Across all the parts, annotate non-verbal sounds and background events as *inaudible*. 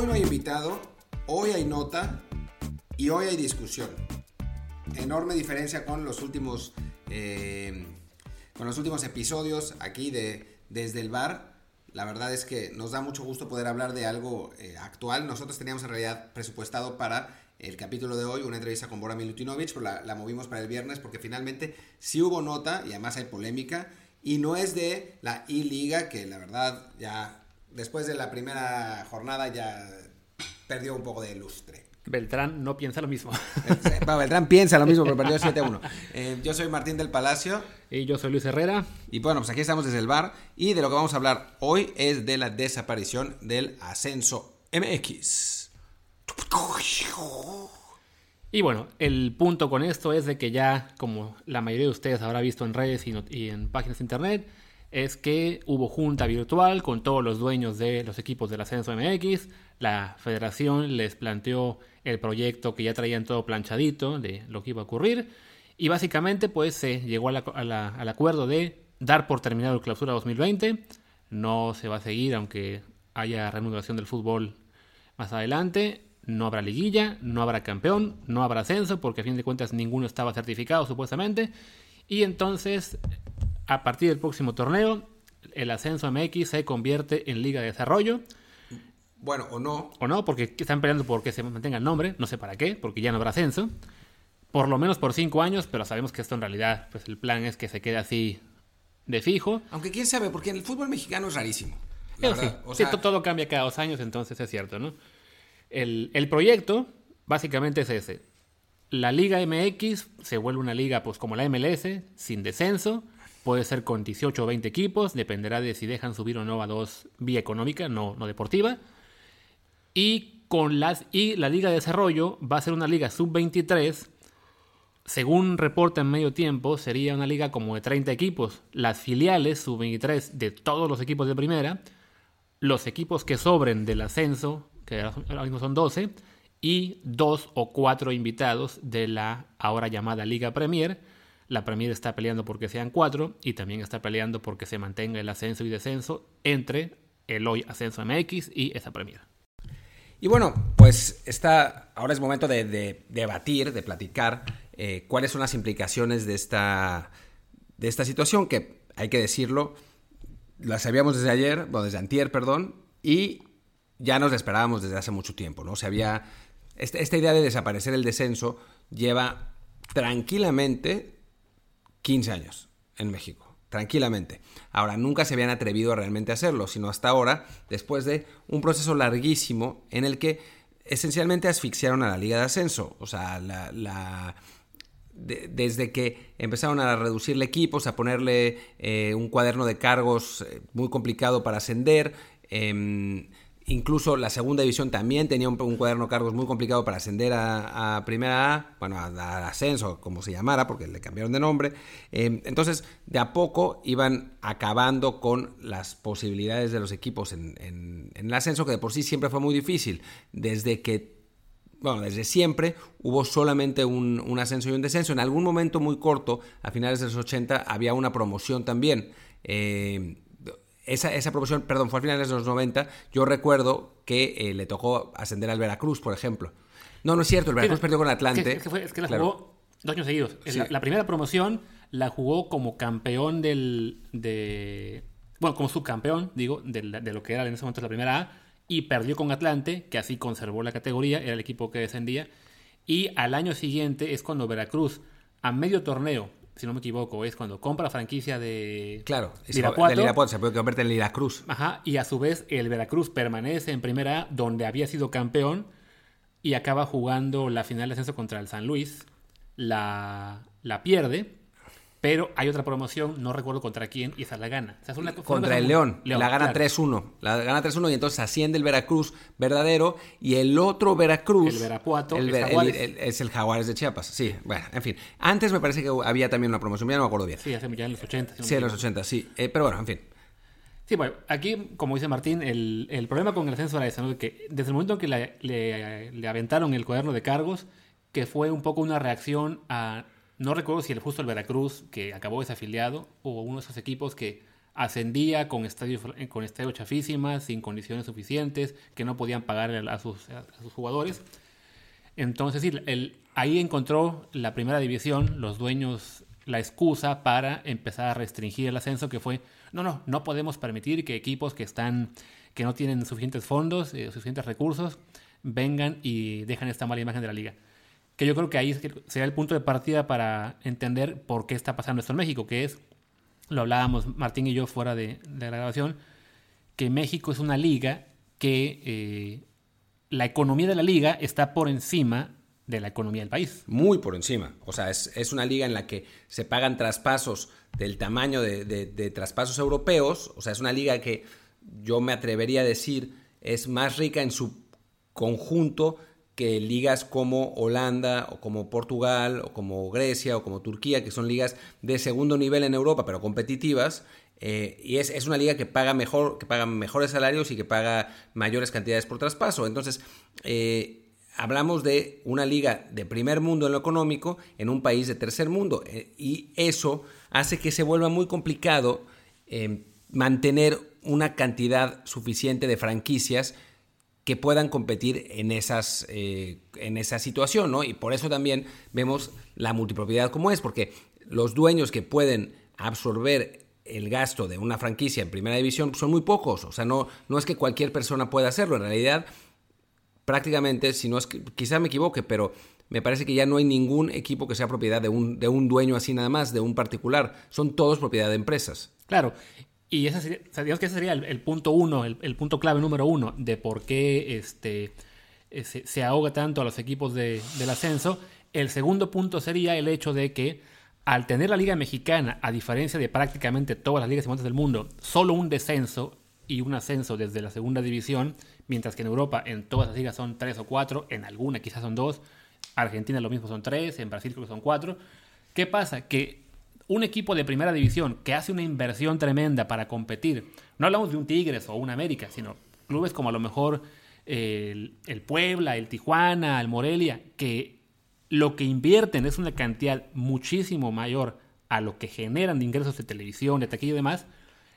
Hoy no hay invitado, hoy hay nota y hoy hay discusión. Enorme diferencia con los últimos, eh, con los últimos episodios aquí de Desde el Bar. La verdad es que nos da mucho gusto poder hablar de algo eh, actual. Nosotros teníamos en realidad presupuestado para el capítulo de hoy una entrevista con Bora Milutinovic, pero la, la movimos para el viernes porque finalmente sí hubo nota y además hay polémica. Y no es de la I-Liga, que la verdad ya después de la primera jornada ya perdió un poco de lustre. Beltrán no piensa lo mismo. Bueno, Beltrán piensa lo mismo, pero perdió *laughs* 7-1. Eh, yo soy Martín del Palacio. Y yo soy Luis Herrera. Y bueno, pues aquí estamos desde el bar. Y de lo que vamos a hablar hoy es de la desaparición del ascenso MX. Y bueno, el punto con esto es de que ya, como la mayoría de ustedes habrá visto en redes y en páginas de internet, es que hubo junta virtual con todos los dueños de los equipos del Ascenso MX. La federación les planteó el proyecto que ya traían todo planchadito de lo que iba a ocurrir. Y básicamente, pues se llegó al acuerdo de dar por terminado el clausura 2020. No se va a seguir, aunque haya reanudación del fútbol más adelante. No habrá liguilla, no habrá campeón, no habrá ascenso, porque a fin de cuentas ninguno estaba certificado supuestamente. Y entonces, a partir del próximo torneo, el ascenso MX se convierte en Liga de Desarrollo. Bueno, o no. O no, porque están peleando porque se mantenga el nombre, no sé para qué, porque ya no habrá ascenso. Por lo menos por cinco años, pero sabemos que esto en realidad, pues el plan es que se quede así de fijo. Aunque quién sabe, porque en el fútbol mexicano es rarísimo. la sí. O sea, to- todo cambia cada dos años, entonces es cierto, ¿no? El, el proyecto básicamente es ese. La Liga MX se vuelve una liga pues como la MLS, sin descenso. Puede ser con 18 o 20 equipos, dependerá de si dejan subir o no a dos vía económica, no, no deportiva. Y, con las, y la Liga de Desarrollo va a ser una liga sub-23 según reporta en medio tiempo, sería una liga como de 30 equipos. Las filiales sub-23 de todos los equipos de primera, los equipos que sobren del ascenso, que ahora mismo son 12, y dos o cuatro invitados de la ahora llamada Liga Premier. La Premier está peleando porque sean cuatro y también está peleando porque se mantenga el ascenso y descenso entre el hoy Ascenso MX y esa Premier. Y bueno, pues está, ahora es momento de, de debatir, de platicar eh, cuáles son las implicaciones de esta, de esta situación, que hay que decirlo, las sabíamos desde ayer, bueno, desde antier, perdón, y ya nos la esperábamos desde hace mucho tiempo, ¿no? O sea, había, esta, esta idea de desaparecer el descenso lleva tranquilamente 15 años en México tranquilamente. Ahora, nunca se habían atrevido a realmente hacerlo, sino hasta ahora, después de un proceso larguísimo en el que esencialmente asfixiaron a la Liga de Ascenso. O sea, la, la- de- desde que empezaron a reducirle equipos, a ponerle eh, un cuaderno de cargos eh, muy complicado para ascender. em, Incluso la segunda división también tenía un, cuaderno de cargos muy complicado para ascender a, Primera A, bueno, a, ascenso, como se llamara, porque le cambiaron de nombre. Eh, entonces, de a poco iban acabando con las posibilidades de los equipos en, el ascenso, que de por sí siempre fue muy difícil. Desde que bueno, desde siempre hubo solamente un, ascenso y un descenso. En algún momento muy corto, a finales de los 80, había una promoción también. Eh, esa, esa promoción, perdón, fue a finales de los 90. Yo recuerdo que eh, le tocó ascender al Veracruz, por ejemplo. No, no es cierto, el Veracruz perdió con Atlante. es que fue- es que la Claro. jugó dos años seguidos. Sí. La, la primera promoción la jugó como campeón del. De, bueno, como subcampeón, digo, de, la- de lo que era en ese momento la primera A. Y perdió con Atlante, que así conservó la categoría, era el equipo que descendía. Y al año siguiente es cuando Veracruz, a medio torneo, si no me equivoco, es cuando compra la franquicia de Claro, Irapuato. Irapuato, se puede convertir en Iracruz. Ajá, y a su vez el Veracruz permanece en primera A, donde había sido campeón, y acaba jugando la final de ascenso contra el San Luis. La, la pierde, pero hay otra promoción, no recuerdo contra quién, y esa la gana. O sea, una- Contra el León, la gana claro. 3-1. La gana 3-1 y entonces asciende el Veracruz verdadero y el otro Veracruz. El Verapuato, el el- Jaguares. el- es el Jaguares de Chiapas. Sí, bueno, en fin. Antes me parece que había también una promoción, ya no me acuerdo bien. Sí, hace ya en los 80. si no Sí, en los equivoco. 80, sí. Eh, pero bueno, en fin. Sí, bueno, aquí, como dice Martín, el, el problema con el ascenso era ese, ¿no? Que desde el momento que le, le- le aventaron el cuaderno de cargos, que fue un poco una reacción a, no recuerdo si el justo el Veracruz, que acabó desafiliado, o uno de esos equipos que ascendía con estadios con estadio chafísimas, sin condiciones suficientes, que no podían pagar a sus, jugadores. Entonces, sí, el, ahí encontró la primera división, los dueños, la excusa para empezar a restringir el ascenso, que fue, no, no, no podemos permitir que equipos que están, que no tienen suficientes fondos, eh, suficientes recursos, vengan y dejan esta mala imagen de la liga. Que yo creo que ahí sería el punto de partida para entender por qué está pasando esto en México, que es lo hablábamos Martín y yo fuera de, la grabación, que México es una liga que eh, la economía de la liga está por encima de la economía del país. Muy por encima. O sea, es, una liga en la que se pagan traspasos del tamaño de, de, traspasos europeos. O sea, es una liga que yo me atrevería a decir es más rica en su conjunto que ligas como Holanda o como Portugal o como Grecia o como Turquía, que son ligas de segundo nivel en Europa, pero competitivas. Eh, y es, una liga que paga mejor, que paga mejores salarios y que paga mayores cantidades por traspaso. Entonces, eh, hablamos de una liga de primer mundo en lo económico en un país de tercer mundo. Eh, y eso hace que se vuelva muy complicado mantener una cantidad suficiente de franquicias que puedan competir en, esas, eh, en esa situación, ¿no? Y por eso también vemos la multipropiedad como es, porque los dueños que pueden absorber el gasto de una franquicia en primera división son muy pocos, o sea, no, no es que cualquier persona pueda hacerlo, en realidad prácticamente, si no es que, quizá me equivoque, pero me parece que ya no hay ningún equipo que sea propiedad de un, de un dueño así nada más, de un particular, son todos propiedad de empresas. Claro, y ese sería, digamos que ese sería el, punto uno, el, punto clave número uno de por qué este, eh, se, ahoga tanto a los equipos de, del ascenso. El segundo punto sería el hecho de que al tener la Liga Mexicana, a diferencia de prácticamente todas las ligas importantes del mundo, solo un descenso y un ascenso desde la segunda división, mientras que en Europa en todas las ligas son tres o cuatro, en alguna quizás son dos, Argentina lo mismo son tres, en Brasil creo que son cuatro. ¿Qué pasa? Que un equipo de primera división que hace una inversión tremenda para competir, no hablamos de un Tigres o un América, sino clubes como a lo mejor el, Puebla, el Tijuana, el Morelia, que lo que invierten es una cantidad muchísimo mayor a lo que generan de ingresos de televisión, de taquilla y demás,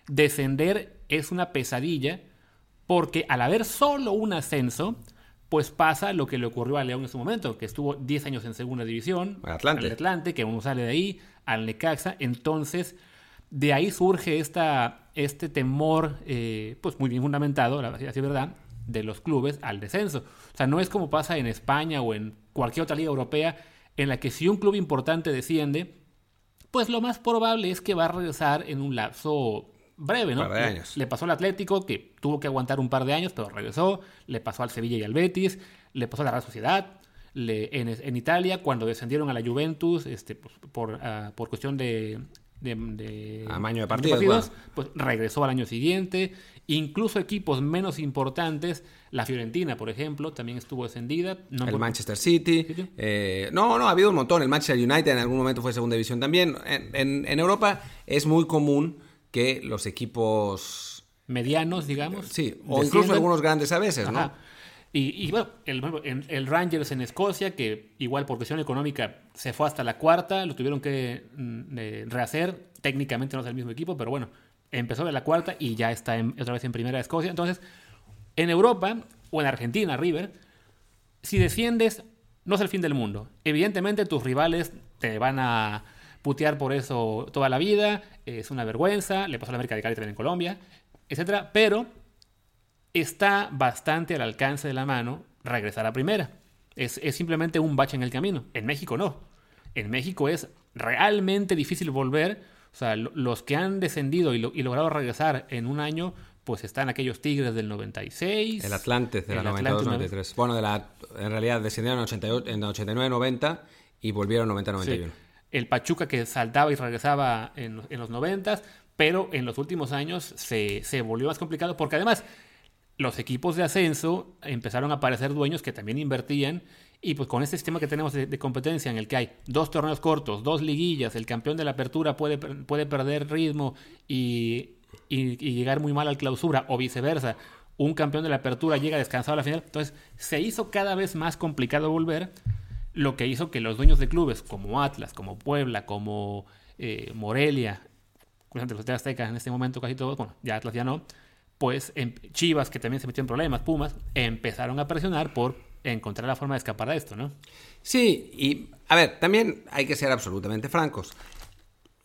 descender es una pesadilla porque al haber solo un ascenso, pues pasa lo que le ocurrió a León en su momento, que estuvo 10 años en segunda división, Atlante. al Atlante, que uno sale de ahí, al Necaxa, entonces de ahí surge esta, este temor, eh, pues muy bien fundamentado, así es verdad, de los clubes al descenso. O sea, no es como pasa en España o en cualquier otra liga europea, en la que si un club importante desciende, pues lo más probable es que va a regresar en un lapso breve, ¿no? Le, pasó al Atlético, que tuvo que aguantar un par de años, pero regresó. Le pasó al Sevilla y al Betis. Le pasó a la Real Sociedad. En, Italia, cuando descendieron a la Juventus, este, pues, por, ah, por cuestión de, de, Amaño de partidos, pues regresó al año siguiente. Incluso equipos menos importantes, la Fiorentina, por ejemplo, también estuvo descendida. el Manchester City. Eh, no, no, ha habido un montón. El Manchester United en algún momento fue segunda división también. En, en Europa es muy común que los equipos medianos, digamos. Sí, o incluso algunos grandes a veces, ¿no? Y, bueno, el, Rangers en Escocia, que igual por cuestión económica se fue hasta la cuarta, lo tuvieron que mm, rehacer. Técnicamente no es el mismo equipo, pero bueno, empezó de la cuarta y ya está otra vez en primera de Escocia. Entonces, en Europa o en Argentina, River, si desciendes, no es el fin del mundo. Evidentemente tus rivales te van a putear por eso toda la vida, es una vergüenza, le pasó a la América de Cali también en Colombia, etc. Pero está bastante al alcance de la mano regresar a primera. Es, simplemente un bache en el camino. En México no. En México es realmente difícil volver. O sea, los que han descendido y, logrado regresar en un año, pues están aquellos Tigres del 96. El Atlante de la 92-93. Bueno, de la, en realidad descendieron en, 89-90 y volvieron en 90-91 el Pachuca que saltaba y regresaba en, los noventas, pero en los últimos años se, volvió más complicado porque además los equipos de ascenso empezaron a aparecer dueños que también invertían y pues con este sistema que tenemos de, competencia en el que hay dos torneos cortos, dos liguillas, el campeón de la apertura puede, puede perder ritmo y, y, llegar muy mal al clausura o viceversa, un campeón de la apertura llega descansado a la final, entonces se hizo cada vez más complicado volver lo que hizo que los dueños de clubes como Atlas, como Puebla, como eh, Morelia, los Azteca en este momento casi todos, bueno, ya Atlas ya no, pues Chivas, que también se metió en problemas, Pumas, empezaron a presionar por encontrar la forma de escapar de esto, ¿no? Sí, y a ver, también hay que ser absolutamente francos.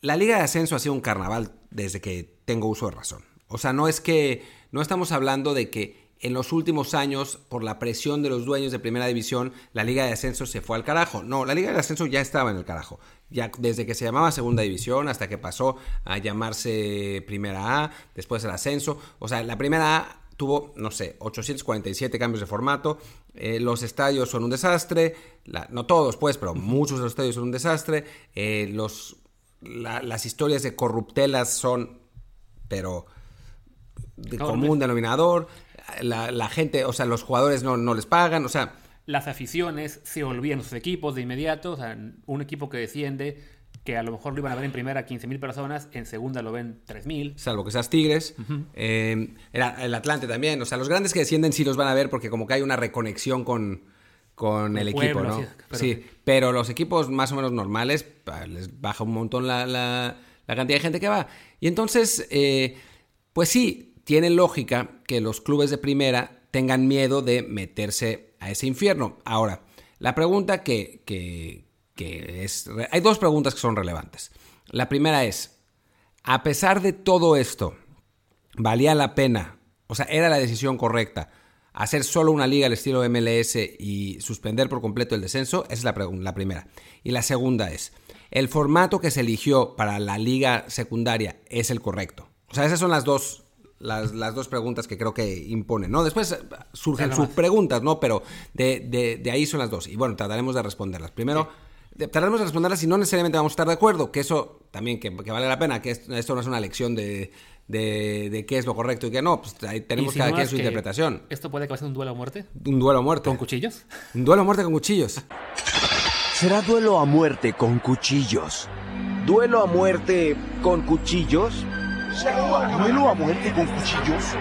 La Liga de Ascenso ha sido un carnaval desde que tengo uso de razón. O sea, no es que, no estamos hablando de que en los últimos años, por la presión de los dueños de primera división, la Liga de Ascenso se fue al carajo. No, la Liga de Ascenso ya estaba en el carajo. Ya desde que se llamaba Segunda División hasta que pasó a llamarse Primera A, después el ascenso. O sea, la Primera A tuvo, no sé, 847 cambios de formato. Eh, los estadios son un desastre. no todos, pues, pero muchos de los estadios son un desastre. Eh, los, las historias de corruptelas son, pero de común denominador la, gente, o sea, los jugadores no, no les pagan, o sea... Las aficiones se olvidan sus equipos de inmediato, o sea, un equipo que desciende, que a lo mejor lo iban a ver en primera 15.000 personas, en segunda lo ven 3.000. Salvo que seas Tigres. Eh, el Atlante también. O sea, los grandes que descienden sí los van a ver porque como que hay una reconexión con, con el, equipo, ¿no? Sí pero... los equipos más o menos normales les baja un montón la, la, cantidad de gente que va. Y entonces, eh, pues sí, tiene lógica que los clubes de primera tengan miedo de meterse a ese infierno. Ahora, la pregunta que, es... Hay dos preguntas que son relevantes. La primera es, a pesar de todo esto, ¿valía la pena? O sea, ¿era la decisión correcta? hacer solo una liga al estilo MLS y suspender por completo el descenso? Esa es la, la, primera. Y la segunda es, ¿el formato que se eligió para la liga secundaria es el correcto? O sea, esas son las dos las, las, dos preguntas que creo que imponen, ¿no? Después eh, surgen sus preguntas, ¿no? Pero de, de, ahí son las dos. Y bueno, trataremos de responderlas. Primero, trataremos de responderlas y no necesariamente vamos a estar de acuerdo, que eso también que, vale la pena, que esto, no es una lección de, de, qué es lo correcto y qué no. Pues ahí tenemos cada quien su interpretación. ¿Esto puede ser un duelo a muerte? Un duelo a muerte. ¿Con cuchillos? Un duelo a muerte con cuchillos. Será duelo a muerte con cuchillos. ¿Duelo a muerte con cuchillos? ¿Duelo a muerte con cuchillos?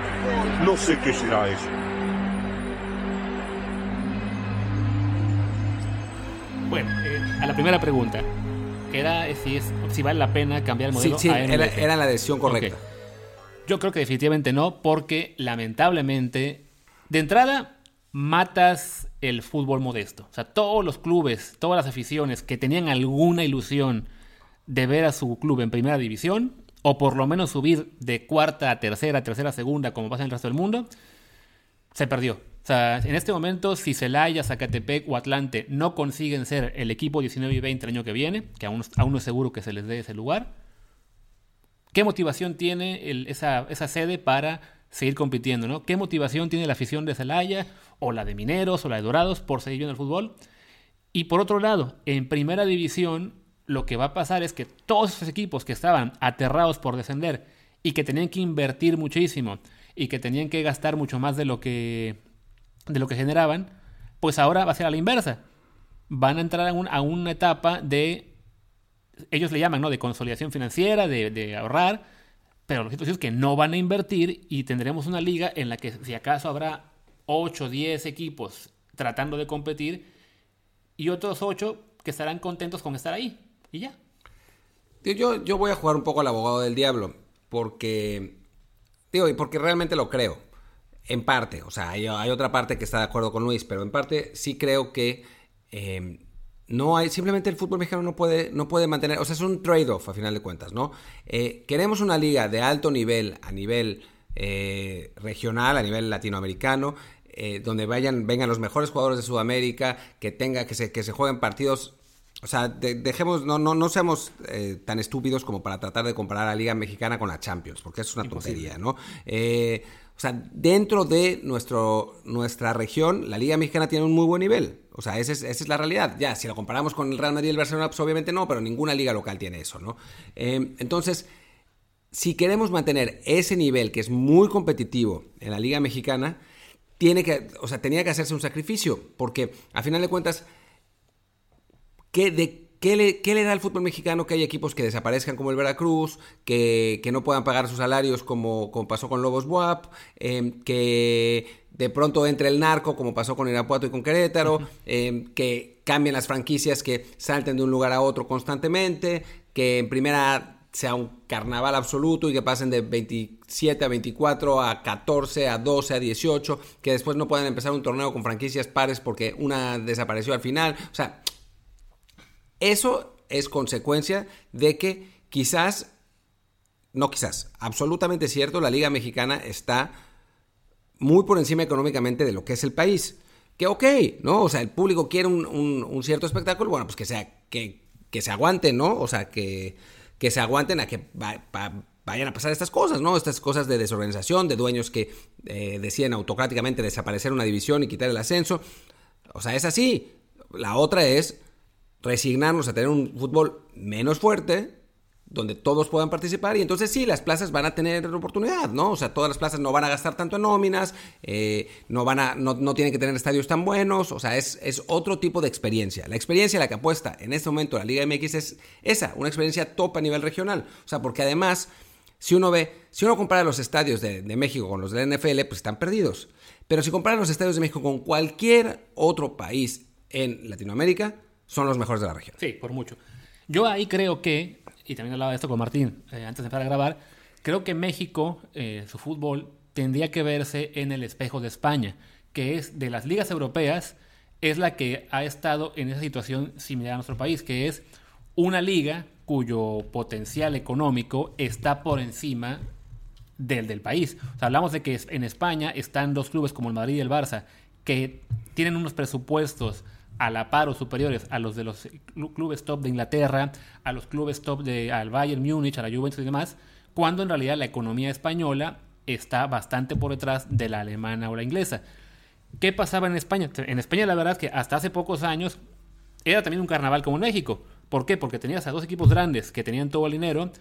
No sé qué será eso. Bueno, eh, a la primera pregunta, que era si, es, si vale la pena cambiar el modelo sí, sí, Era, la decisión correcta. Yo creo que definitivamente no, porque lamentablemente, de entrada, matas el fútbol modesto. O sea, todos los clubes, todas las aficiones que tenían alguna ilusión de ver a su club en primera división, o por lo menos subir de cuarta a tercera, tercera a segunda, como pasa en el resto del mundo, se perdió. En este momento, si Celaya, Zacatepec o Atlante no consiguen ser el equipo 19 y 20 el año que viene, que aún, aún no es seguro que se les dé ese lugar, ¿qué motivación tiene esa, esa, sede para seguir compitiendo? ¿no? ¿Qué motivación tiene la afición de Celaya, o la de Mineros, o la de Dorados por seguir viendo el fútbol? Y por otro lado, en primera división, lo que va a pasar es que todos esos equipos que estaban aterrados por descender y que tenían que invertir muchísimo y que tenían que gastar mucho más de lo que, de lo que generaban, pues ahora va a ser a la inversa. Van a entrar a, una etapa de, ellos le llaman, ¿no? De consolidación financiera, de, ahorrar, pero lo cierto es que no van a invertir y tendremos una liga en la que si acaso habrá 8 o 10 equipos tratando de competir y otros 8 que estarán contentos con estar ahí. Y ya. Yo, yo voy a jugar un poco al abogado del diablo, porque, digo, y porque realmente lo creo. En parte, o sea, hay, otra parte que está de acuerdo con Luis, pero en parte sí creo que em, no hay, simplemente el fútbol mexicano no puede, no puede mantener, o sea, es un trade-off a final de cuentas, ¿no? Eh, queremos una liga de alto nivel, a nivel eh, regional, a nivel latinoamericano, eh, donde vayan, vengan los mejores jugadores de Sudamérica, que tenga, que se, que se jueguen partidos o sea, dejemos, no, no, no seamos eh, tan estúpidos como para tratar de comparar a la Liga Mexicana con la Champions, porque es una tontería, ¿no? Eh, o sea, dentro de nuestro, nuestra región, la Liga Mexicana tiene un muy buen nivel. O sea, esa es, la realidad. Ya, si lo comparamos con el Real Madrid y el Barcelona, pues obviamente no, pero ninguna liga local tiene eso, ¿no? Eh, entonces, si queremos mantener ese nivel que es muy competitivo en la Liga Mexicana, tiene que, o sea, tenía que hacerse un sacrificio, porque a final de cuentas ¿Qué, de, qué, le, qué le da al fútbol mexicano que hay equipos que desaparezcan como el Veracruz, que, que no puedan pagar sus salarios como, como pasó con Lobos Buap, em, que de pronto entre el narco como pasó con Irapuato y con Querétaro, em, que cambien las franquicias, que salten de un lugar a otro constantemente, que en primera sea un carnaval absoluto y que pasen de 27 a 24 a 14 a 12 a 18, que después no puedan empezar un torneo con franquicias pares porque una desapareció al final. O sea, eso es consecuencia de que quizás, no quizás, absolutamente cierto, la Liga Mexicana está muy por encima económicamente de lo que es el país. Que ok, ¿no? O sea, el público quiere un, cierto espectáculo, bueno, pues que sea, que, que se aguante, ¿no? O sea, que que se aguanten a que vayan a pasar estas cosas, ¿no? Estas cosas de desorganización, de dueños que eh, deciden autocráticamente desaparecer una división y quitar el ascenso. O sea, es así. La otra es resignarnos a tener un fútbol menos fuerte, donde todos puedan participar y entonces sí, las plazas van a tener oportunidad, ¿no? O sea, todas las plazas no van a gastar tanto en nóminas, eh, no, van a, no, no, tienen que tener estadios tan buenos, o sea, es, es otro tipo de experiencia. La experiencia a la que apuesta en este momento la Liga MX es esa, una experiencia top a nivel regional, o sea, porque además, si uno ve, si uno compara los estadios de, de México con los de la NFL, pues están perdidos. Pero si compara los estadios de México con cualquier otro país en Latinoamérica, son los mejores de la región. Sí, por mucho. Yo ahí creo que y también hablaba de esto con Martín eh, antes de empezar a grabar, creo que México, eh, su fútbol, tendría que verse en el espejo de España, que es de las ligas europeas, es la que ha estado en esa situación similar a nuestro país, que es una liga cuyo potencial económico está por encima del del país. O sea, hablamos de que en España están dos clubes como el Madrid y el Barça, que tienen unos presupuestos a la par o superiores a los de los clubes top de Inglaterra, a los clubes top de al Bayern Múnich, a la Juventus y demás, cuando en realidad la economía española está bastante por detrás de la alemana o la inglesa. ¿Qué pasaba en España? En España la verdad es que hasta hace pocos años era también un carnaval como en México. ¿Por qué? Porque tenías a dos equipos grandes que tenían todo el dinero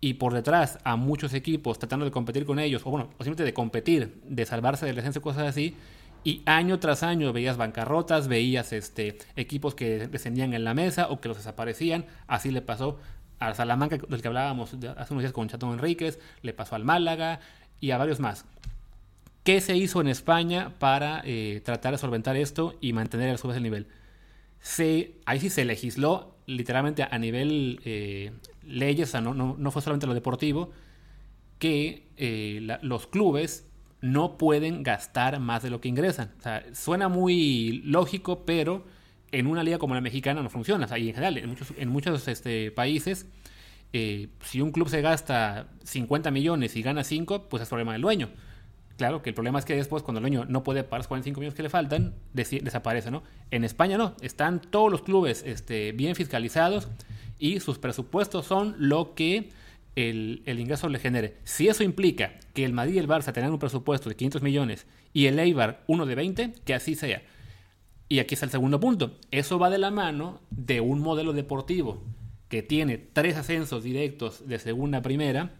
y por detrás a muchos equipos tratando de competir con ellos, o bueno, o simplemente de competir, de salvarse del descenso cosas así, y año tras año veías bancarrotas, veías este, equipos que descendían en la mesa o que los desaparecían. Así le pasó a Salamanca, del que hablábamos hace unos días con Chatón Enríquez, le pasó al Málaga y a varios más. ¿Qué se hizo en España para eh, tratar de solventar esto y mantener a su vez el nivel? Se, ahí sí se legisló literalmente a nivel eh, leyes, o sea, no, no, fue solamente lo deportivo, que eh, los clubes no pueden gastar más de lo que ingresan. Suena muy lógico, pero en una liga como la mexicana no funciona. Y en general, en muchos, en muchos este, países, eh, si un club se gasta 50 millones y gana 5, pues es problema del dueño. Claro que el problema es que después, cuando el dueño no puede pagar los 45 millones que le faltan, desaparece, ¿no? En España no. Están todos los clubes este, bien fiscalizados y sus presupuestos son lo que el, ingreso le genere. Si eso implica que el Madrid y el Barça tengan un presupuesto de 500 millones y el Eibar uno de 20, que así sea. Y aquí está el segundo punto. Eso va de la mano de un modelo deportivo que tiene tres ascensos directos de segunda a primera,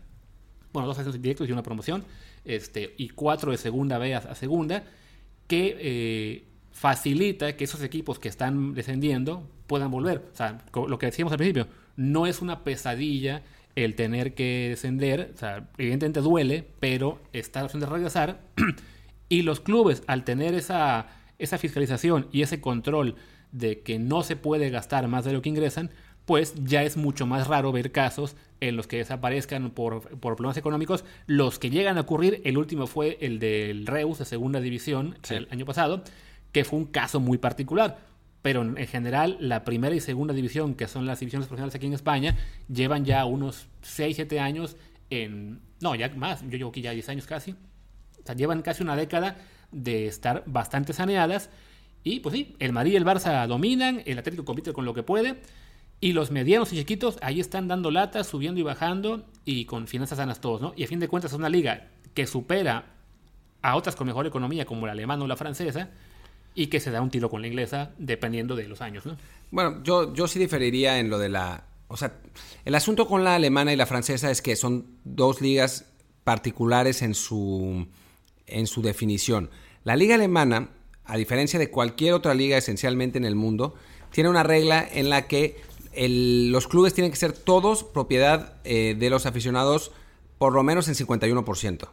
bueno, dos ascensos directos y una promoción, este, y cuatro de segunda a, segunda, que eh, facilita que esos equipos que están descendiendo puedan volver. O sea, lo que decíamos al principio, no es una pesadilla el tener que descender, o sea, evidentemente duele, pero está la opción de regresar. *clears throat* y los clubes, al tener esa, esa fiscalización y ese control de que no se puede gastar más de lo que ingresan, pues ya es mucho más raro ver casos en los que desaparezcan por, por problemas económicos. Los que llegan a ocurrir, el último fue el del Reus de segunda división el año pasado, que fue un caso muy particular pero en general la primera y segunda división, que son las divisiones profesionales aquí en España, llevan ya unos 6, 7 años en... No, ya más, yo llevo aquí ya 10 años casi. O sea, llevan casi una década de estar bastante saneadas. Y pues sí, el Madrid y el Barça dominan, el Atlético compite con lo que puede. Y los medianos y chiquitos ahí están dando latas, subiendo y bajando y con finanzas sanas todos, ¿no? Y a fin de cuentas es una liga que supera a otras con mejor economía como la alemana o la francesa, y que se da un tiro con la inglesa dependiendo de los años. ¿no? Bueno, yo, yo sí diferiría en lo de la... O sea, el asunto con la alemana y la francesa es que son dos ligas particulares en su, en su definición. La liga alemana, a diferencia de cualquier otra liga esencialmente en el mundo, tiene una regla en la que los clubes tienen que ser todos propiedad eh, de los aficionados por lo menos en 51%.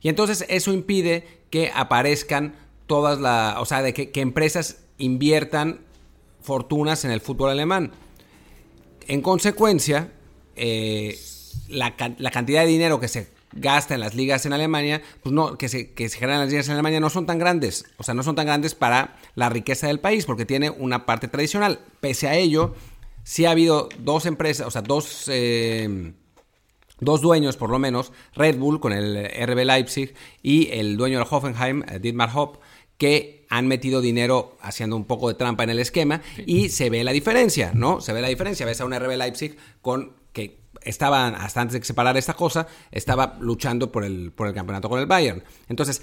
Y entonces eso impide que aparezcan todas las, o sea, de que, empresas inviertan fortunas en el fútbol alemán. En consecuencia, eh, la, la cantidad de dinero que se gasta en las ligas en Alemania, pues no, que se, que se generan en las ligas en Alemania no son tan grandes. O sea, no son tan grandes para la riqueza del país, porque tiene una parte tradicional. Pese a ello, sí ha habido dos empresas, o sea, dos, eh, dos dueños por lo menos, Red Bull con el RB Leipzig y el dueño del Hoffenheim, eh, Dietmar Hopp, que han metido dinero haciendo un poco de trampa en el esquema y se ve la diferencia, ¿no? Se ve la diferencia. Ves a un RB Leipzig con que estaba, hasta antes de que se parara esta cosa, estaba luchando por el, por el campeonato con el Bayern. Entonces,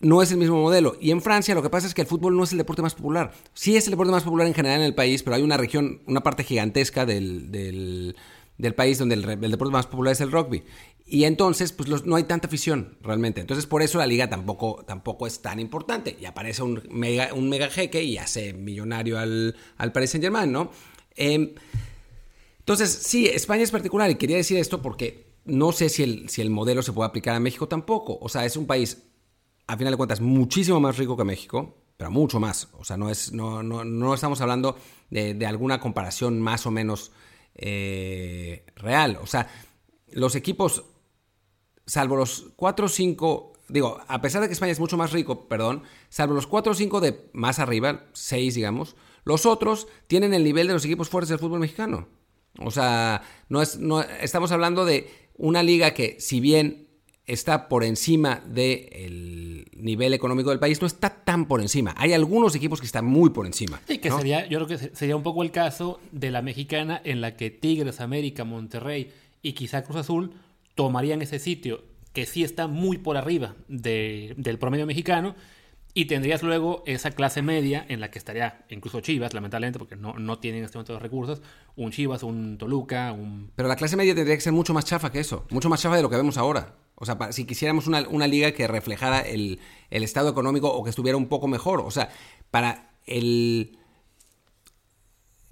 no es el mismo modelo. Y en Francia lo que pasa es que el fútbol no es el deporte más popular. Sí es el deporte más popular en general en el país, pero hay una región, una parte gigantesca del, del, del país donde el, el, deporte más popular es el rugby. Y entonces, pues no hay tanta afición realmente. Entonces, por eso la liga tampoco, tampoco es tan importante. Y aparece un mega, un mega jeque y hace millonario al, al Paris Saint Germain, ¿no? Eh, entonces, sí, España es particular y quería decir esto porque no sé si el, si el modelo se puede aplicar a México tampoco. O sea, es un país, a final de cuentas, muchísimo más rico que México, pero mucho más. O sea, no, es, no, no, no estamos hablando de, de, alguna comparación más o menos eh, real. O sea, los equipos, salvo los 4 o 5, digo, a pesar de que España es mucho más rico, perdón, salvo los 4 o 5 de más arriba, 6 digamos, los otros tienen el nivel de los equipos fuertes del fútbol mexicano. O sea, no es, no, estamos hablando de una liga que, si bien está por encima del nivel económico del país, no está tan por encima. Hay algunos equipos que están muy por encima. Sí, que ¿no? sería, yo creo que sería un poco el caso de la mexicana en la que Tigres, América, Monterrey y quizá Cruz Azul tomarían ese sitio que sí está muy por arriba de, del promedio mexicano y tendrías luego esa clase media en la que estaría incluso Chivas, lamentablemente, porque no, no tienen en este momento los recursos, un Chivas, un Toluca, un... Pero la clase media tendría que ser mucho más chafa que eso, mucho más chafa de lo que vemos ahora. O sea, si quisiéramos una, una liga que reflejara el, el, estado económico o que estuviera un poco mejor. O sea, para el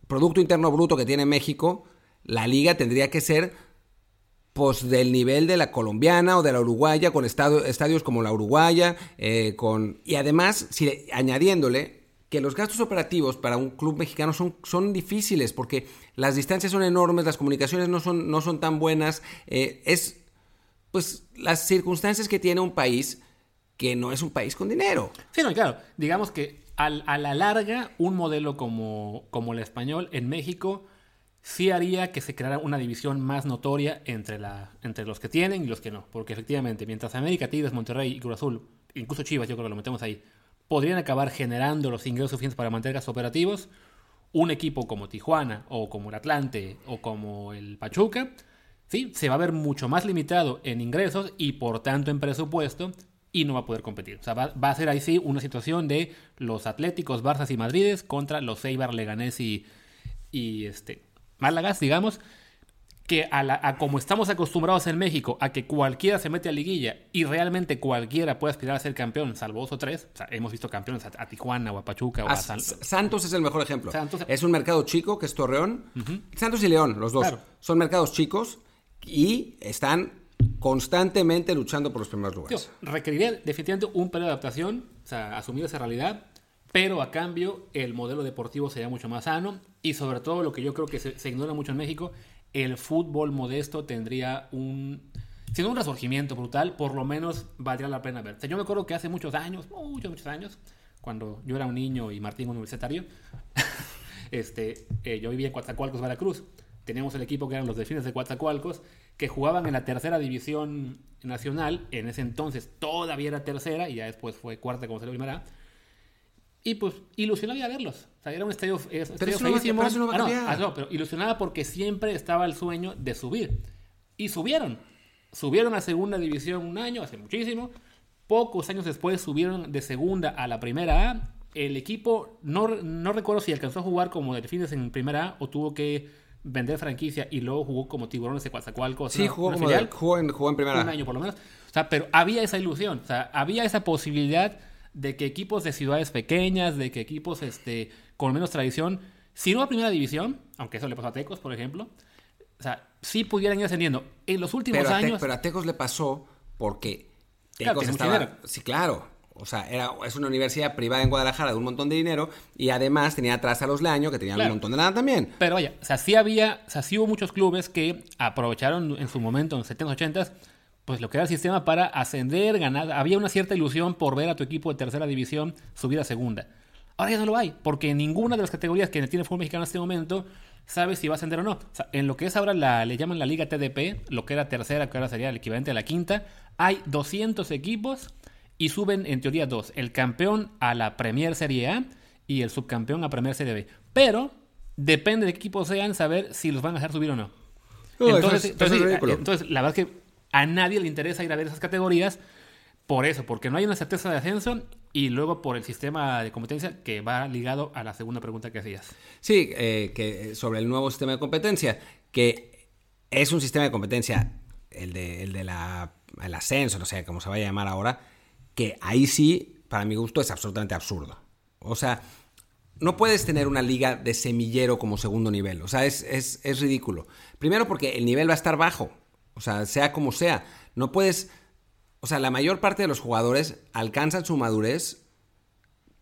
Producto Interno Bruto que tiene México, la liga tendría que ser pues del nivel de la colombiana o de la uruguaya, con estadio, estadios como la uruguaya, eh, con... y además, añadiéndole que los gastos operativos para un club mexicano son, son difíciles porque las distancias son enormes, las comunicaciones no son, no son tan buenas, eh, es pues las circunstancias que tiene un país que no es un país con dinero. Sí, no, claro, digamos que al, a la larga un modelo como, como el español en México sí haría que se creara una división más notoria entre, la, entre los que tienen y los que no. Porque efectivamente, mientras América, Tigres, Monterrey y Cruz Azul, incluso Chivas, yo creo que lo metemos ahí, podrían acabar generando los ingresos suficientes para mantener gastos operativos, un equipo como Tijuana o como el Atlante o como el Pachuca, sí, se va a ver mucho más limitado en ingresos y por tanto en presupuesto y no va a poder competir. O sea, va, a ser ahí sí una situación de los Atléticos, Barzas y Madrides contra los Eibar, Leganés y, y este, Málagas, digamos, que a, la, a, como estamos acostumbrados en México a que cualquiera se mete a liguilla y realmente cualquiera puede aspirar a ser campeón, salvo dos o tres, o sea, hemos visto campeones a, a, Tijuana o a Pachuca o a, a San... Santos es el mejor ejemplo. Santos... Es un mercado chico que es Torreón. Uh -huh. Santos y León, los dos. Claro. Son mercados chicos y están constantemente luchando por los primeros lugares. Tío, requeriría definitivamente un periodo de adaptación, o sea, asumir esa realidad, pero a cambio el modelo deportivo sería mucho más sano y sobre todo lo que yo creo que se, ignora mucho en México, el fútbol modesto tendría un, si no un resurgimiento brutal, por lo menos valdría la pena ver. O sea, yo me acuerdo que hace muchos años, muchos, muchos años, cuando yo era un niño y Martín un universitario, *laughs* este, eh, yo vivía en Coatzacoalcos, Veracruz. Teníamos el equipo que eran los Delfines de Coatzacoalcos, que jugaban en la tercera división nacional. En ese entonces todavía era tercera y ya después fue cuarta como se lo primera. Y pues ilusionaba a verlos. O sea, era un estadio, estadio pero feísimo. No, no a. Ah, no, ilusionaba porque siempre estaba el sueño de subir. Y subieron. Subieron a segunda división un año, hace muchísimo. Pocos años después subieron de segunda a la primera A. El equipo, no, no recuerdo si alcanzó a jugar como delfines en primera A o tuvo que vender franquicia y luego jugó como tiburones de Coatzacoalcos. Sí, jugó, como de, jugó, en, jugó en primera. Un año por lo menos. O sea, pero había esa ilusión. O sea, había esa posibilidad de que equipos de ciudades pequeñas, de que equipos este, con menos tradición, si no a primera división, aunque eso le pasó a Tecos, por ejemplo, o sea, sí pudieran ir ascendiendo. En los últimos pero años. Te, pero a Tecos le pasó porque Tecos claro, estaba. Sí, claro. O sea, era, es una universidad privada en Guadalajara de un montón de dinero y además tenía atrás a los Leaño que tenían Claro. un montón de nada también. Pero vaya, o sea, sí había, o sea, sí hubo muchos clubes que aprovecharon en su momento, en los 70s, 80s, pues lo que era el sistema para ascender, ganar. Había una cierta ilusión por ver a tu equipo de tercera división subir a segunda. Ahora ya no lo hay, porque ninguna de las categorías que tiene el fútbol mexicano en este momento sabe si va a ascender o no. O sea, en lo que es ahora la, le llaman la Liga TDP, lo que era tercera, que ahora sería el equivalente a la quinta, hay 200 equipos y suben en teoría dos, el campeón a la Premier Serie A y el subcampeón a Premier Serie B. Pero depende de qué equipos sean saber si los van a dejar subir o no. Entonces, es- entonces, la verdad es que a nadie le interesa ir a ver esas categorías por eso, porque no hay una certeza de ascenso y luego por el sistema de competencia que va ligado a la segunda pregunta que hacías. Sí, eh, que sobre el nuevo sistema de competencia, que es un sistema de competencia, el de, el de la, el ascenso, no sé cómo se vaya a llamar ahora, que ahí sí, para mi gusto, es absolutamente absurdo. O sea, no puedes tener una liga de semillero como segundo nivel. O sea, es, es, es ridículo. Primero porque el nivel va a estar bajo. O sea, sea como sea. No puedes... O sea, la mayor parte de los jugadores alcanzan su madurez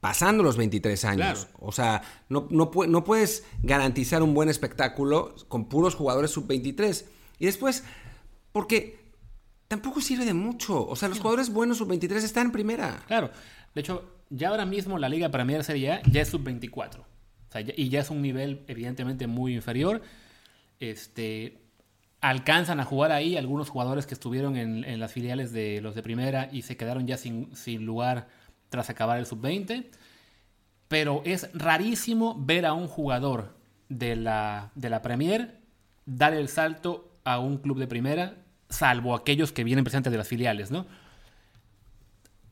pasando los 23 años. Claro. O sea, no, no, no puedes garantizar un buen espectáculo con puros jugadores sub-23. Y después, porque tampoco sirve de mucho. O sea, los jugadores buenos sub-23 están en primera. Claro, de hecho, ya ahora mismo la Liga Premier Serie A ya es sub-24. O sea, y ya es un nivel evidentemente muy inferior. Este, alcanzan a jugar ahí algunos jugadores que estuvieron en, las filiales de los de primera y se quedaron ya sin, sin lugar tras acabar el sub-20. Pero es rarísimo ver a un jugador de la, de la Premier dar el salto a un club de primera, salvo aquellos que vienen presentes de las filiales, ¿no?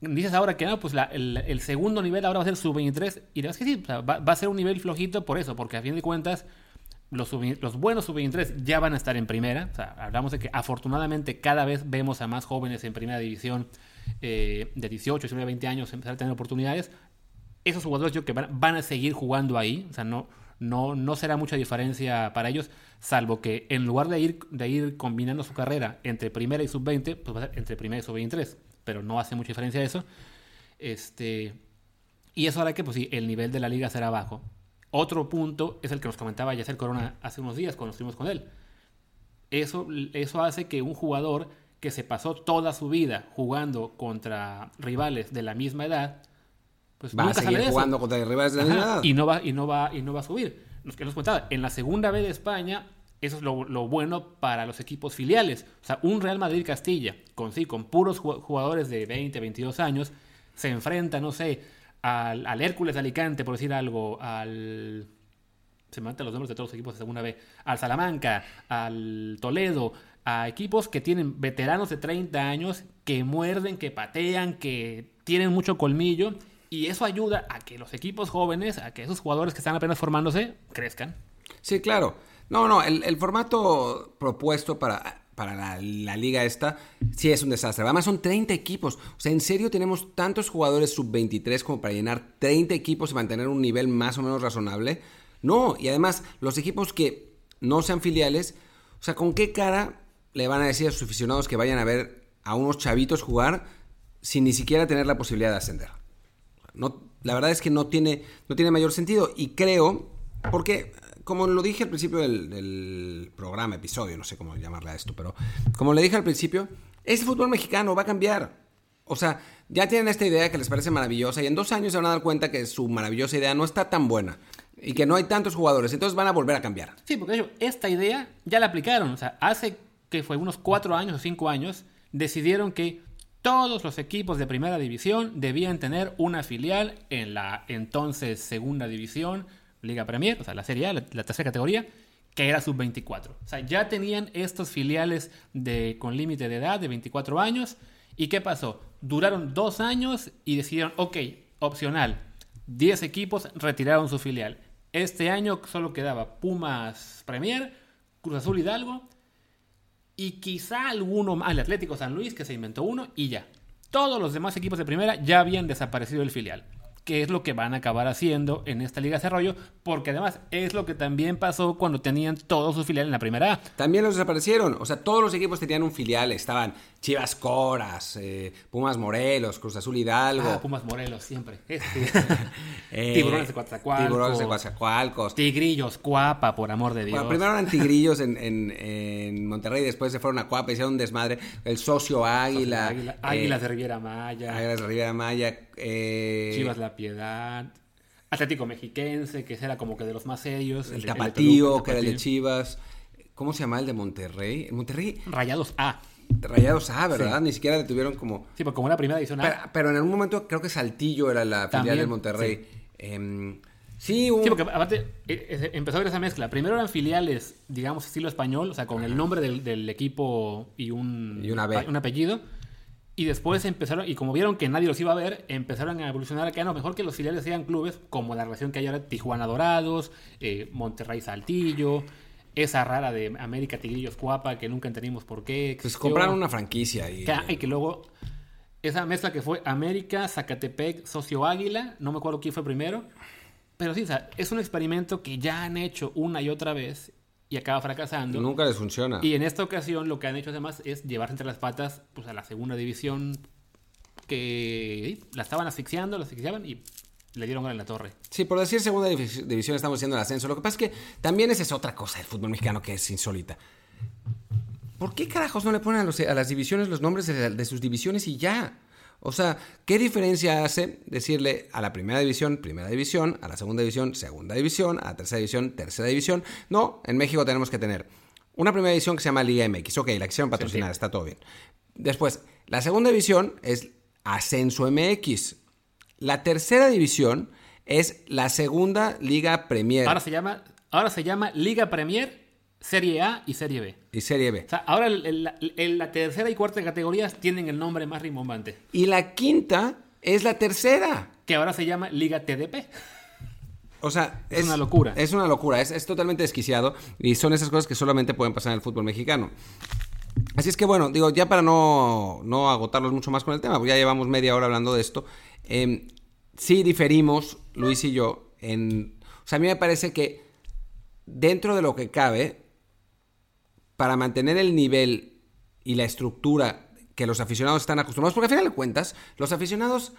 dices ahora que no, pues el, segundo nivel ahora va a ser sub-23. Y la verdad que sí, va a ser un nivel flojito por eso, porque a fin de cuentas los, buenos sub-23 ya van a estar en primera. Hablamos de que afortunadamente cada vez vemos a más jóvenes en primera división eh, de 18, 19, 20 años empezar a tener oportunidades. Esos jugadores yo creo que van, van a seguir jugando ahí. O sea, no, no, no será mucha diferencia para ellos, salvo que en lugar de ir, de ir combinando su carrera entre primera y sub-20, pues va a ser entre primera y sub-23. Pero no hace mucha diferencia eso. Este, y eso hará que, pues sí, el nivel de la liga será bajo. Otro punto es el que nos comentaba Yacer Corona hace unos días cuando estuvimos con él. Eso, eso hace que un jugador que se pasó toda su vida jugando contra rivales de la misma edad, pues Va a sale seguir eso. jugando contra rivales de la misma edad. y no va y no va y no va a subir. Nos que nos contaba, en la segunda B de España eso es lo, lo bueno para los equipos filiales. O sea, un Real Madrid Castilla con sí con puros ju- jugadores de 20, 22 años se enfrenta, no sé, al, al Hércules de Alicante por decir algo, al se me los nombres de todos los equipos de segunda B, al Salamanca, al Toledo, a equipos que tienen veteranos de 30 años que muerden, que patean, que tienen mucho colmillo y eso ayuda a que los equipos jóvenes, a que esos jugadores que están apenas formándose, crezcan. Sí, claro. No, no, el formato propuesto para, para la, liga esta sí es un desastre. Además son 30 equipos. O sea, ¿en serio tenemos tantos jugadores sub-23 como para llenar 30 equipos y mantener un nivel más o menos razonable? No, y además los equipos que no sean filiales, o sea, ¿con qué cara le van a decir a sus aficionados que vayan a ver a unos chavitos jugar sin ni siquiera tener la posibilidad de ascender? No, la verdad es que no tiene, no tiene mayor sentido. Y creo, porque, como lo dije al principio del, programa, episodio, no sé cómo llamarle a esto, pero como le dije al principio, ese fútbol mexicano va a cambiar. O sea, ya tienen esta idea que les parece maravillosa y en dos años se van a dar cuenta que su maravillosa idea no está tan buena y que no hay tantos jugadores, entonces van a volver a cambiar. Sí, porque hecho, esta idea ya la aplicaron. O sea, hace que fue unos cuatro años o cinco años, decidieron que todos los equipos de primera división debían tener una filial en la entonces segunda división, Liga Premier, o sea, la Serie A, la, la tercera categoría, que era sub-24. O sea, ya tenían estos filiales de, con límite de edad de 24 años. ¿Y qué pasó? Duraron dos años y decidieron, ok, opcional, 10 equipos retiraron su filial. Este año solo quedaba Pumas Premier, Cruz Azul Hidalgo y quizá alguno más, el Atlético San Luis que se inventó uno y ya. Todos los demás equipos de primera ya habían desaparecido del filial. Que es lo que van a acabar haciendo en esta Liga de Desarrollo, porque además es lo que también pasó cuando tenían todos sus filiales en la primera A. También los desaparecieron. O sea, todos los equipos tenían un filial. Estaban Chivas Coras, eh, Pumas Morelos, Cruz Azul Hidalgo. Ah, Pumas Morelos, siempre. *laughs* Este. eh, Tiburones de Coatzacoalcos. Tiburones de Coatzacoalcos. Tigrillos, Cuapa, por amor de Dios. Bueno, primero eran *laughs* tigrillos en, en, en Monterrey, después se fueron a Cuapa, hicieron un desmadre. El socio Águila. Águila- eh, Águilas de Riviera Maya. Águilas de Riviera Maya. eh, Chivas La Piedad. Atlético Mexiquense, que era como que de los más serios. El Tapatío, Toluca, que era el de. Chivas. ¿Cómo se llama el de Monterrey? Monterrey, Rayados A. Rayados A, ¿verdad? Ni siquiera detuvieron como... Sí, porque como era primera edición A. Pero, pero en algún momento creo que Saltillo era la filial del Monterrey. Em, sí, hubo- Sí, porque aparte eh, eh, empezó a haber esa mezcla. Primero eran filiales, digamos, estilo español, o sea, con el nombre del, del equipo y un, Y una B. un apellido. Y después empezaron, y como vieron que nadie los iba a ver, empezaron a evolucionar a que "Ah, no, mejor que los filiales sean clubes, como la relación que hay ahora Tijuana Dorados, eh, Monterrey Saltillo, esa rara de América Tigrillos Cuapa, que nunca entendimos por qué. pues compraron una franquicia y... Que, y que luego esa mezcla que fue América, Zacatepec, Socio Águila, no me acuerdo quién fue primero, pero sí, o sea, es un experimento que ya han hecho una y otra vez y acaba fracasando. Nunca les funciona. Y en esta ocasión lo que han hecho además es llevarse entre las patas pues, a la segunda división que la estaban asfixiando, la asfixiaban y le dieron en la torre. Sí, por decir segunda divis- división estamos haciendo el ascenso. Lo que pasa es que también esa es otra cosa del fútbol mexicano que es insólita. ¿Por qué carajos no le ponen a, los- a las divisiones los nombres de, de sus divisiones y ya? O sea, ¿qué diferencia hace decirle a la primera división, primera división, a la segunda división, segunda división, a la tercera división, tercera división? No, en México tenemos que tener una primera división que se llama Liga MX. Ok, la quisieron patrocinar, está todo bien. Después, la segunda división es Ascenso MX. La tercera división es la segunda Liga Premier Ahora se llama, ahora se llama Liga Premier, Serie A y Serie B. y Serie B. O sea, ahora el- el- el- la tercera y cuarta categorías tienen el nombre más rimbombante, Y la quinta es la tercera. que ahora se llama Liga TDP. O sea, Es una locura. Es una locura, es, es totalmente desquiciado y son esas cosas que solamente pueden pasar en el fútbol mexicano. Así es que bueno, digo, ya para no, no agotarlos mucho más con el tema, porque ya llevamos media hora hablando de esto, eh, sí diferimos, Luis y yo, en... O sea, a mí me parece que dentro de lo que cabe, para mantener el nivel y la estructura que los aficionados están acostumbrados, porque al final de cuentas, los aficionados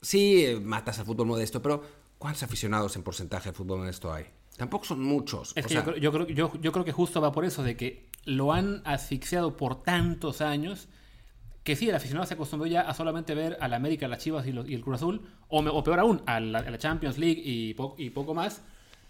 sí eh, matas al fútbol modesto, pero ¿cuántos aficionados en porcentaje de fútbol modesto hay? Tampoco son muchos. Es o que sea, yo, creo, yo, creo, yo, yo creo que justo va por eso, de que lo han asfixiado por tantos años, que sí, el aficionado se acostumbró ya a solamente ver al América, las Chivas y, los- y el Cruz Azul, o, me- o peor aún, a la, a la Champions League y, po- y poco más.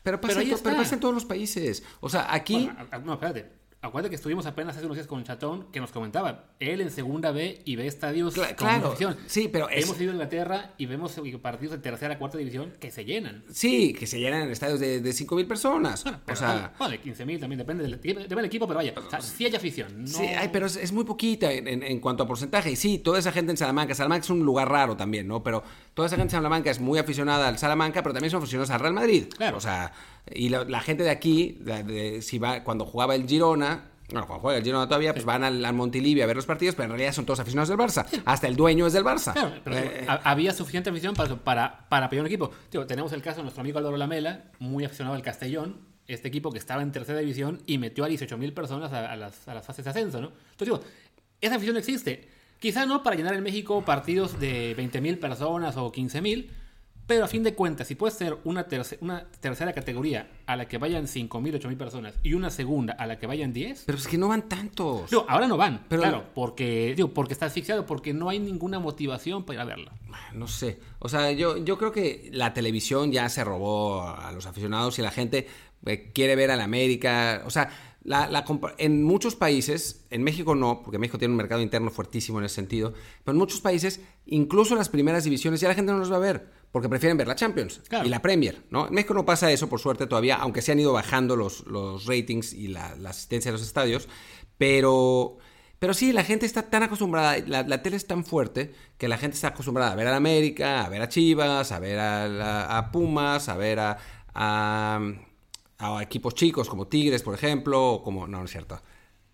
pero, pasa, pero pasa en todos los países. O sea, aquí... Bueno, no, espérate. Acuérdate que estuvimos apenas hace unos días con Chatón, que nos comentaba, él en segunda B y ve estadios Cla- con claro, sí, pero es- Hemos ido a Inglaterra y vemos partidos de tercera, cuarta división que se llenan. Sí, que se llenan estadios de, de 5.000 personas. Bueno, o sea... vale, 15.000 también, depende del, depende del equipo, pero vaya, o sea, sí hay afición. No... Sí, ay, pero es, es muy poquita en, en- en cuanto a porcentaje. Y sí, toda esa gente en Salamanca. Salamanca es un lugar raro también, ¿no? Pero toda esa gente en Salamanca es muy aficionada al Salamanca, pero también son aficionados al Real Madrid. Claro. O sea, y la, la gente de aquí, de- de- si va, cuando jugaba el Girona. Bueno, cuando juega el Girona todavía, pues van al, al Montilivi a ver los partidos, pero en realidad son todos aficionados del Barça. Hasta el dueño es del Barça. Claro, pero Eh, ha- había suficiente afición para, para, para apoyar un equipo. Tío, tenemos el caso de nuestro amigo Álvaro Lamela, muy aficionado al Castellón, este equipo que estaba en tercera división y metió a 18.000 personas a, a las, a las fases de ascenso, ¿no? Entonces digo, esa afición existe. Quizá no para llenar en México partidos de 20.000 personas o 15.000, pero a fin de cuentas, si puede ser una, terce- una tercera categoría a la que vayan 5.000, 8.000 personas y una segunda a la que vayan 10, pero es que no van tantos. Digo, ahora no van, Pero- claro, porque, digo, porque está asfixiado, porque no hay ninguna motivación para ir a verlo. No sé. O sea, yo, yo creo que la televisión ya se robó a los aficionados y la gente eh, quiere ver a la América. O sea, la, la en muchos países, en México no, porque México tiene un mercado interno fuertísimo en ese sentido, pero en muchos países, incluso en las primeras divisiones, ya la gente no los va a ver, porque prefieren ver la Champions Claro. y la Premier, ¿no? En México no pasa eso, por suerte, todavía, aunque se han ido bajando los, los ratings y la, la asistencia a los estadios, pero... Pero sí, la gente está tan acostumbrada, la, la tele es tan fuerte que la gente está acostumbrada a ver a la América, a ver a Chivas, a ver a, Pumas, a ver a, a, a equipos chicos como Tigres, por ejemplo, o como... No, no es cierto.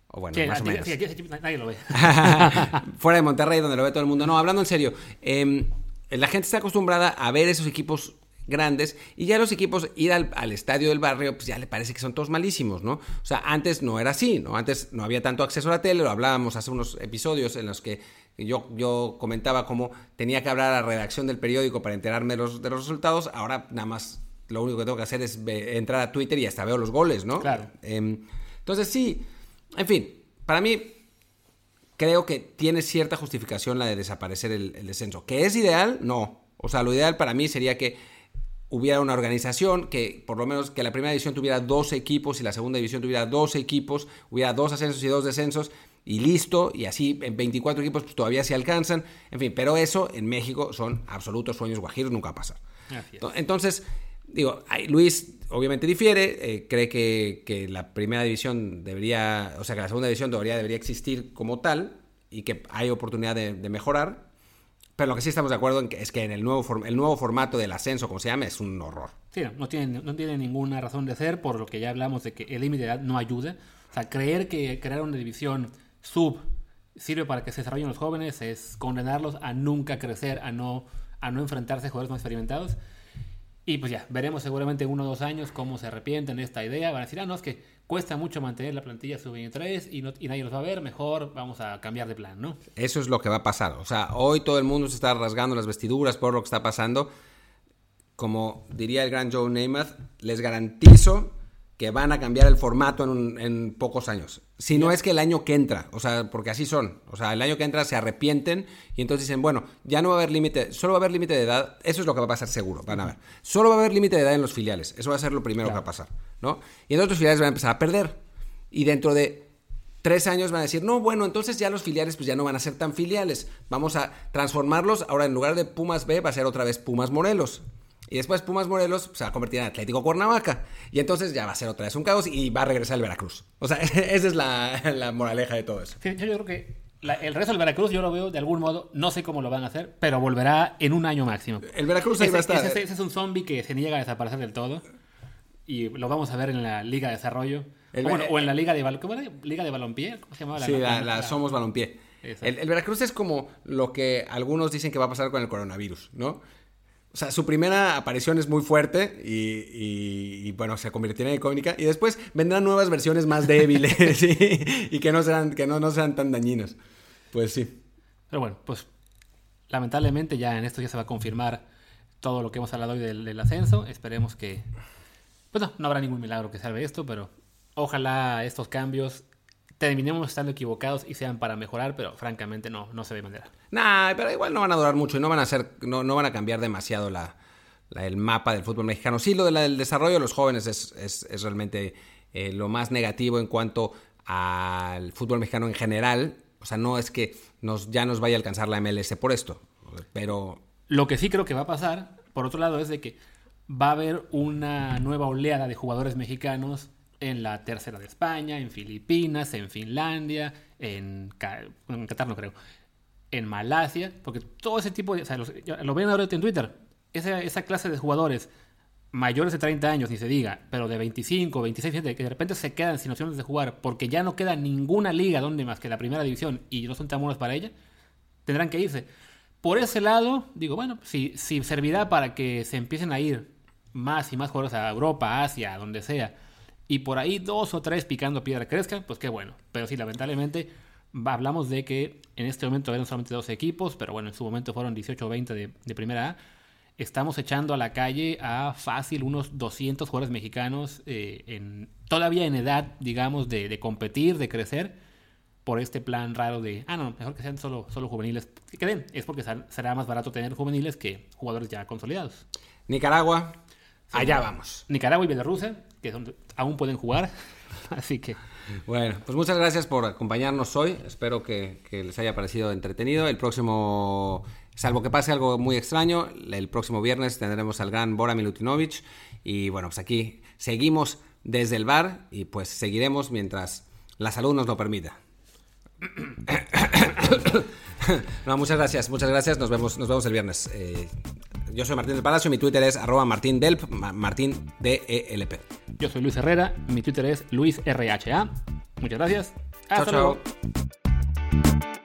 O bueno, Sí, más o menos. sí, nadie lo ve. *laughs* *laughs* Fuera de Monterrey, donde lo ve todo el mundo. No, hablando en serio. eh, la gente está acostumbrada a ver esos equipos grandes y ya los equipos ir al, al, estadio del barrio pues ya le parece que son todos malísimos, ¿no? O sea, antes no era así, ¿no? Antes no había tanto acceso a la tele, lo hablábamos hace unos episodios en los que yo, yo comentaba cómo tenía que hablar a la redacción del periódico para enterarme de los, de los resultados, ahora nada más lo único que tengo que hacer es entrar a Twitter y hasta veo los goles, ¿no? Claro. Eh, entonces sí, en fin, para mí creo que tiene cierta justificación la de desaparecer el, el descenso. ¿Que es ideal? No. O sea, lo ideal para mí sería que hubiera una organización que por lo menos que la primera división tuviera dos equipos y la segunda división tuviera dos equipos, hubiera dos ascensos y dos descensos y listo, y así en 24 equipos pues, todavía se alcanzan, en fin, pero eso en México son absolutos sueños guajiros, nunca pasa. Entonces, digo, Luis obviamente difiere, eh, cree que, que, la primera división debería, o sea, que la segunda división debería, debería existir como tal y que hay oportunidad de, mejorar, pero lo que sí estamos de acuerdo es que en el nuevo, el nuevo formato del ascenso, como se llama, es un horror. Sí, no, no, tiene, no tiene ninguna razón de ser, por lo que ya hablamos de que el límite de edad no ayuda. O sea, creer que crear una división sub sirve para que se desarrollen los jóvenes es condenarlos a nunca crecer, a no, a no enfrentarse a jugadores más experimentados. Y pues ya, veremos seguramente en uno o dos años cómo se arrepienten de esta idea. Van a decir, ah, no, es que cuesta mucho mantener la plantilla sub-23 y, no, y nadie los va a ver, mejor vamos a cambiar de plan, ¿no? Eso es lo que va a pasar. O sea, hoy todo el mundo se está rasgando las vestiduras por lo que está pasando. Como diría el gran Joe Namath, les garantizo que van a cambiar el formato en, un, en pocos años. Si no es que el año que entra, o sea, porque así son. O sea, el año que entra se arrepienten y entonces dicen, bueno, ya no va a haber límite, solo va a haber límite de edad, eso es lo que va a pasar seguro, van a ver. Solo va a haber límite de edad en los filiales, eso va a ser lo primero claro. que va a pasar, ¿no? Y entonces los filiales van a empezar a perder. Y dentro de tres años van a decir, no, bueno, entonces ya los filiales pues ya no van a ser tan filiales, vamos a transformarlos, ahora en lugar de Pumas B va a ser otra vez Pumas Morelos. Y después Pumas Morelos se va a convertir en Atlético Cuernavaca. Y entonces ya va a ser otra vez un caos y va a regresar el Veracruz. O sea, *laughs* esa es la, la moraleja de todo eso. Sí, yo, creo que la, el resto del Veracruz yo lo veo de algún modo, no sé cómo lo van a hacer, pero volverá en un año máximo. El Veracruz ahí ese, va a estar. Ese, ese, es un zombie que se niega a desaparecer del todo. Y lo vamos a ver en la Liga de Desarrollo. El, o, bueno, o en la Liga de, ¿cómo era? Liga de Balompié. ¿Cómo se llamaba? La, sí, la, la, Somos Balompié. El, el, Veracruz es como lo que algunos dicen que va a pasar con el coronavirus, ¿no? Su primera aparición es muy fuerte y, bueno, se convirtió en icónica. Y después vendrán nuevas versiones más débiles *laughs* y que no serán, que no, no sean tan dañinas. Pues sí. Pero bueno, pues lamentablemente ya en esto ya se va a confirmar todo lo que hemos hablado hoy del, del ascenso. Esperemos que... Pues no, no habrá ningún milagro que salve esto, pero ojalá estos cambios terminemos estando equivocados y sean para mejorar, pero francamente no, no se ve manera. Nah, pero igual no van a durar mucho y no van a ser, no, no van a cambiar demasiado la, la, el mapa del fútbol mexicano. Sí, lo de la, del desarrollo de los jóvenes es, es, es realmente eh, lo más negativo en cuanto al fútbol mexicano en general. O sea, no es que nos, ya nos vaya a alcanzar la MLS por esto, pero... Lo que sí creo que va a pasar, por otro lado, es de que va a haber una nueva oleada de jugadores mexicanos en la tercera de España, en Filipinas, en Finlandia, en, en Qatar no creo, en Malasia, porque todo ese tipo de... O sea, los, lo ven ahora en Twitter, esa, esa clase de jugadores mayores de 30 años, ni se diga, pero de 25, 26, que de repente se quedan sin opciones de jugar porque ya no queda ninguna liga donde más que la primera división y no son tan buenos para ella, tendrán que irse. Por ese lado, digo, bueno, si, si servirá para que se empiecen a ir más y más jugadores a Europa, Asia, donde sea, y por ahí dos o tres picando piedra crezcan, pues qué bueno. Pero sí, lamentablemente, hablamos de que en este momento eran solamente dos equipos, pero bueno, en su momento fueron 18 o 20 de, de primera A. Estamos echando a la calle a fácil unos 200 jugadores mexicanos, eh, en, todavía en edad, digamos, de, de, competir, de crecer, por este plan raro de, ah, no, mejor que sean solo, solo juveniles. Que queden, es porque será más barato tener juveniles que jugadores ya consolidados. Nicaragua, allá vamos. Nicaragua y Bielorrusia, que aún pueden jugar. *laughs* Así que. Bueno, pues muchas gracias por acompañarnos hoy. Espero que, que, les haya parecido entretenido. El próximo, salvo que pase algo muy extraño, el próximo viernes tendremos al gran Bora Milutinovic. Y bueno, pues aquí seguimos desde el bar y pues seguiremos mientras la salud nos lo permita. *coughs* no, muchas gracias, muchas gracias. Nos vemos, nos vemos el viernes. Eh, yo soy Martín del Palacio, mi Twitter es arroba martindelp, martín D-E-L-P. Yo soy Luis Herrera, mi Twitter es luisrha. Muchas gracias. Hasta chao, luego. Chao.